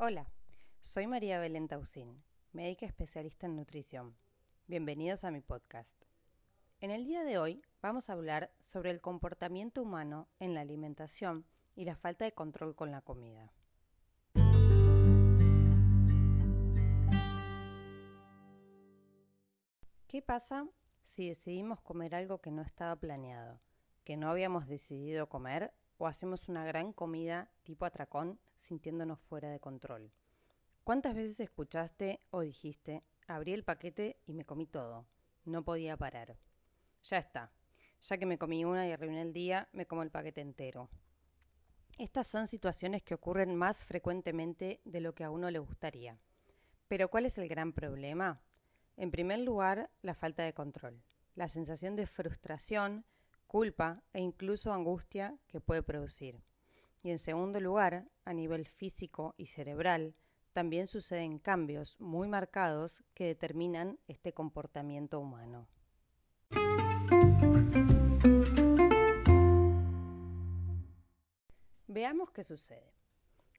Hola, soy María Belén Tausín, médica especialista en nutrición. Bienvenidos a mi podcast. En el día de hoy vamos a hablar sobre el comportamiento humano en la alimentación y la falta de control con la comida. ¿Qué pasa si decidimos comer algo que no estaba planeado, que no habíamos decidido comer o hacemos una gran comida tipo atracón sintiéndonos fuera de control? ¿Cuántas veces escuchaste o dijiste, abrí el paquete y me comí todo? No podía parar. Ya está. Ya que me comí una y arruiné el día, me como el paquete entero. Estas son situaciones que ocurren más frecuentemente de lo que a uno le gustaría. Pero ¿cuál es el gran problema? En primer lugar, la falta de control, la sensación de frustración, culpa e incluso angustia que puede producir. Y en segundo lugar, a nivel físico y cerebral, también suceden cambios muy marcados que determinan este comportamiento humano. Veamos qué sucede.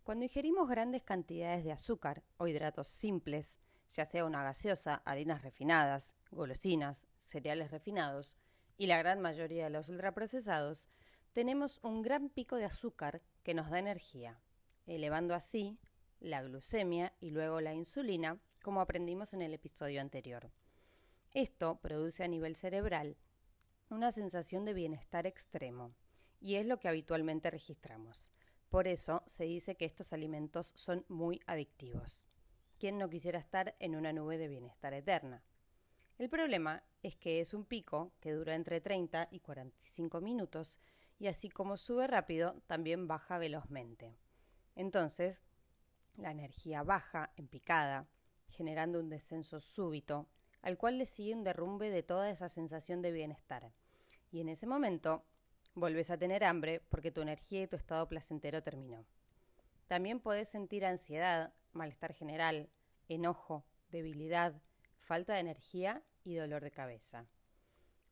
Cuando ingerimos grandes cantidades de azúcar o hidratos simples, ya sea una gaseosa, harinas refinadas, golosinas, cereales refinados y la gran mayoría de los ultraprocesados, tenemos un gran pico de azúcar que nos da energía, elevando así la glucemia y luego la insulina, como aprendimos en el episodio anterior. Esto produce a nivel cerebral una sensación de bienestar extremo, y es lo que habitualmente registramos. Por eso se dice que estos alimentos son muy adictivos. ¿Quién no quisiera estar en una nube de bienestar eterna? El problema es que es un pico que dura entre 30 y 45 minutos y así como sube rápido, también baja velozmente. Entonces, la energía baja en picada, generando un descenso súbito, al cual le sigue un derrumbe de toda esa sensación de bienestar. Y en ese momento, volves a tener hambre porque tu energía y tu estado placentero terminó. También puedes sentir ansiedad, malestar general, enojo, debilidad, falta de energía y dolor de cabeza.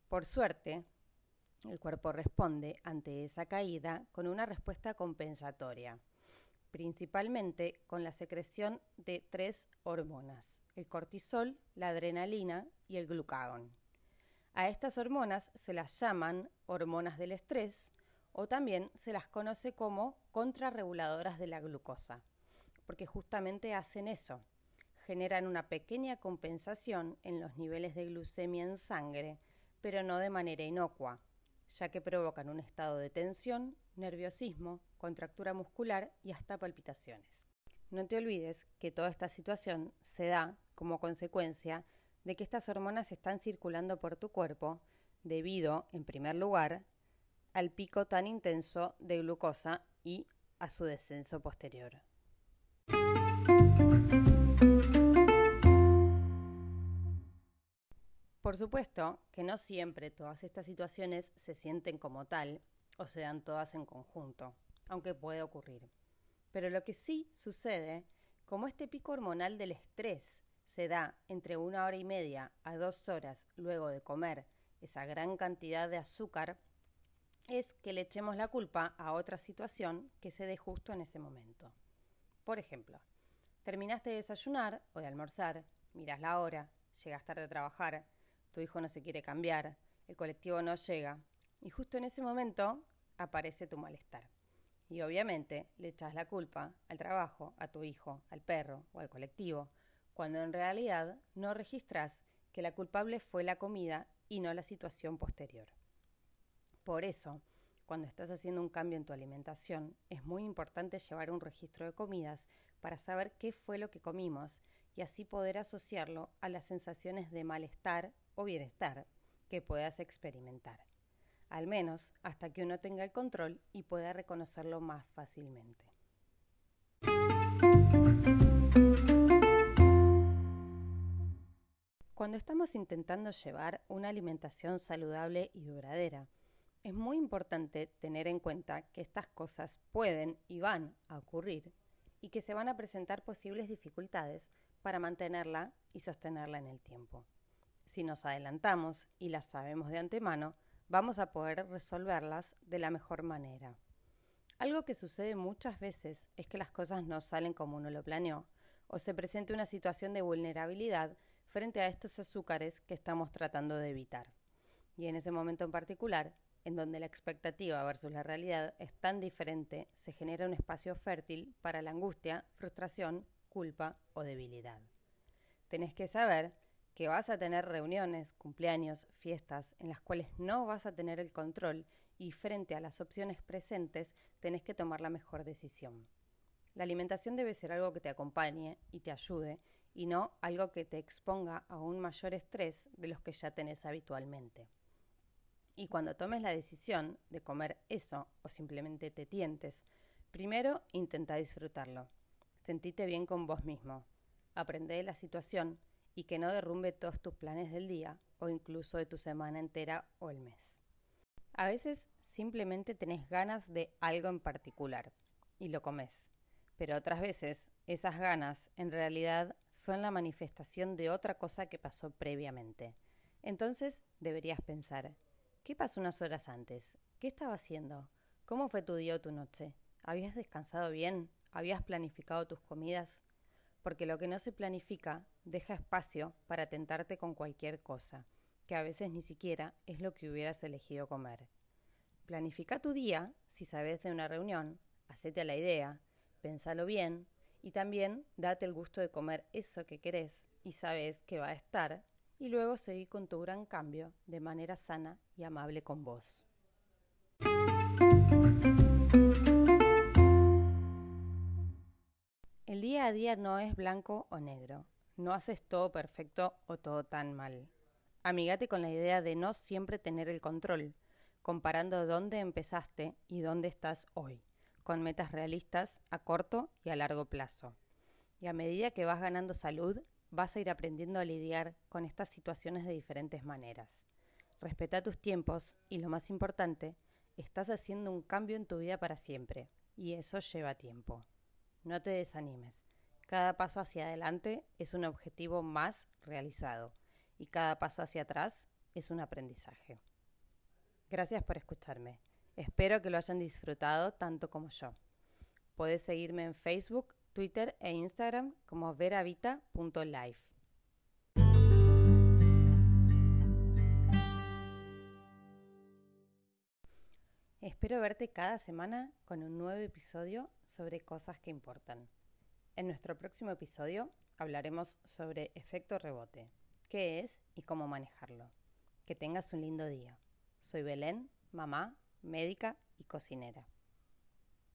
Por suerte, el cuerpo responde ante esa caída con una respuesta compensatoria, principalmente con la secreción de tres hormonas, el cortisol, la adrenalina y el glucagón. A estas hormonas se las llaman hormonas del estrés o también se las conoce como contrarreguladoras de la glucosa, porque justamente hacen eso, generan una pequeña compensación en los niveles de glucemia en sangre, pero no de manera inocua, ya que provocan un estado de tensión, nerviosismo, contractura muscular y hasta palpitaciones. No te olvides que toda esta situación se da como consecuencia de que estas hormonas están circulando por tu cuerpo debido, en primer lugar, al pico tan intenso de glucosa y a su descenso posterior. Por supuesto que no siempre todas estas situaciones se sienten como tal o se dan todas en conjunto, aunque puede ocurrir. Pero lo que sí sucede, como este pico hormonal del estrés se da entre una hora y media a dos horas luego de comer esa gran cantidad de azúcar, es que le echemos la culpa a otra situación que se dé justo en ese momento. Por ejemplo, terminaste de desayunar o de almorzar, miras la hora, llegas tarde a trabajar, tu hijo no se quiere cambiar, el colectivo no llega, y justo en ese momento aparece tu malestar. Y obviamente le echas la culpa al trabajo, a tu hijo, al perro o al colectivo, cuando en realidad no registras que la culpable fue la comida y no la situación posterior. Por eso, cuando estás haciendo un cambio en tu alimentación, es muy importante llevar un registro de comidas para saber qué fue lo que comimos y así poder asociarlo a las sensaciones de malestar o bienestar que puedas experimentar, al menos hasta que uno tenga el control y pueda reconocerlo más fácilmente. Cuando estamos intentando llevar una alimentación saludable y duradera, es muy importante tener en cuenta que estas cosas pueden y van a ocurrir y que se van a presentar posibles dificultades para mantenerla y sostenerla en el tiempo. Si nos adelantamos y las sabemos de antemano, vamos a poder resolverlas de la mejor manera. Algo que sucede muchas veces es que las cosas no salen como uno lo planeó, o se presenta una situación de vulnerabilidad frente a estos azúcares que estamos tratando de evitar. Y en ese momento en particular, en donde la expectativa versus la realidad es tan diferente, se genera un espacio fértil para la angustia, frustración, culpa o debilidad. Tenés que saber que vas a tener reuniones, cumpleaños, fiestas en las cuales no vas a tener el control y frente a las opciones presentes tenés que tomar la mejor decisión. La alimentación debe ser algo que te acompañe y te ayude y no algo que te exponga a un mayor estrés de los que ya tenés habitualmente. Y cuando tomes la decisión de comer eso o simplemente te tientes, primero intenta disfrutarlo. Sentite bien con vos mismo. Aprende de la situación y que no derrumbe todos tus planes del día o incluso de tu semana entera o el mes. A veces simplemente tenés ganas de algo en particular y lo comes. Pero otras veces esas ganas en realidad son la manifestación de otra cosa que pasó previamente. Entonces deberías pensar, ¿qué pasó unas horas antes? ¿Qué estaba haciendo? ¿Cómo fue tu día o tu noche? ¿Habías descansado bien? ¿Habías planificado tus comidas? Porque lo que no se planifica deja espacio para tentarte con cualquier cosa que a veces ni siquiera es lo que hubieras elegido comer. Planifica tu día, si sabes de una reunión, hacete la idea, pensalo bien y también date el gusto de comer eso que querés y sabes que va a estar y luego seguí con tu gran cambio de manera sana y amable con vos. Día día no es blanco o negro. No haces todo perfecto o todo tan mal. Amigate con la idea de no siempre tener el control, comparando dónde empezaste y dónde estás hoy, con metas realistas a corto y a largo plazo. Y a medida que vas ganando salud, vas a ir aprendiendo a lidiar con estas situaciones de diferentes maneras. Respeta tus tiempos y lo más importante, estás haciendo un cambio en tu vida para siempre, y eso lleva tiempo. No te desanimes. Cada paso hacia adelante es un objetivo más realizado y cada paso hacia atrás es un aprendizaje. Gracias por escucharme. Espero que lo hayan disfrutado tanto como yo. Puedes seguirme en Facebook, Twitter e Instagram como veravita.life. Espero verte cada semana con un nuevo episodio sobre cosas que importan. En nuestro próximo episodio hablaremos sobre efecto rebote qué es y cómo manejarlo. Que tengas un lindo día. Soy Belén, mamá, médica y cocinera.